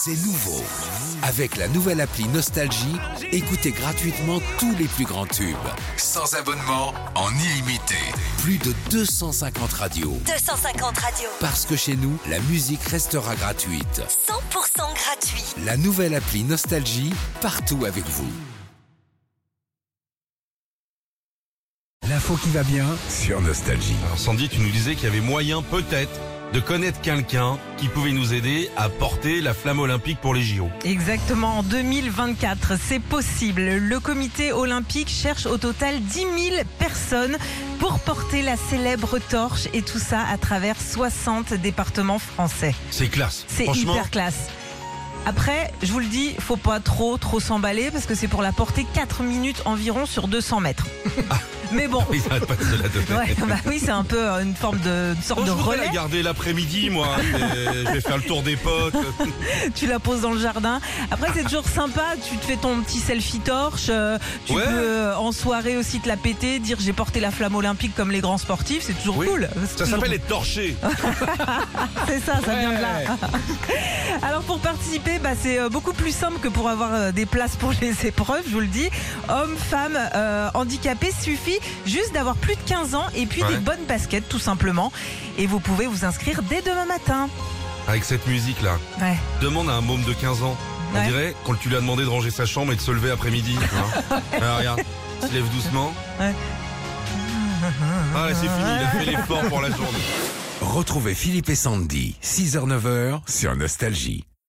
C'est nouveau. Avec la nouvelle appli Nostalgie, écoutez gratuitement tous les plus grands tubes. Sans abonnement, en illimité. Plus de 250 radios. 250 radios. Parce que chez nous, la musique restera gratuite. 100% gratuit. La nouvelle appli Nostalgie, partout avec vous. L'info qui va bien sur Nostalgie. Alors Sandy, tu nous disais qu'il y avait moyen peut-être de connaître quelqu'un qui pouvait nous aider à porter la flamme olympique pour les JO. Exactement, en 2024, c'est possible. Le comité olympique cherche au total 10 000 personnes pour porter la célèbre torche et tout ça à travers 60 départements français. C'est classe. C'est hyper classe. Après, je vous le dis, faut pas trop trop s'emballer parce que c'est pour la porter 4 minutes environ sur 200 mètres. Mais bon, ils n'arrêtent pas de se la donner. ouais, bah oui, c'est un peu euh, une forme de une sorte Oh, de je voudrais la relais. garder l'après-midi, moi. je vais faire le tour des potes. tu la poses dans le jardin. Après, c'est toujours sympa. Tu te fais ton petit selfie torche. euh, tu Ouais. peux euh, en soirée aussi te la péter, dire j'ai porté la flamme olympique comme les grands sportifs. C'est toujours Oui. cool. Ça toujours- s'appelle être torché. C'est ça, ça vient de là. Alors pour participer, bah, c'est euh, beaucoup plus simple que pour avoir euh, des places pour les épreuves, je vous le dis. Hommes, femmes, euh, handicapés, suffit juste d'avoir plus de 15 ans et puis Ouais. des bonnes baskets tout simplement. Et vous pouvez vous inscrire dès demain matin. Avec cette musique-là, Ouais. demande à un môme de 15 ans. On Ouais. dirait quand tu lui as demandé de ranger sa chambre et de se lever après-midi. hein. Ah, regarde, il se lève doucement. Ouais. Ah là, c'est fini, il a fait l'effort pour la journée. Retrouvez Philippe et Sandy, 6h-9h sur Nostalgie.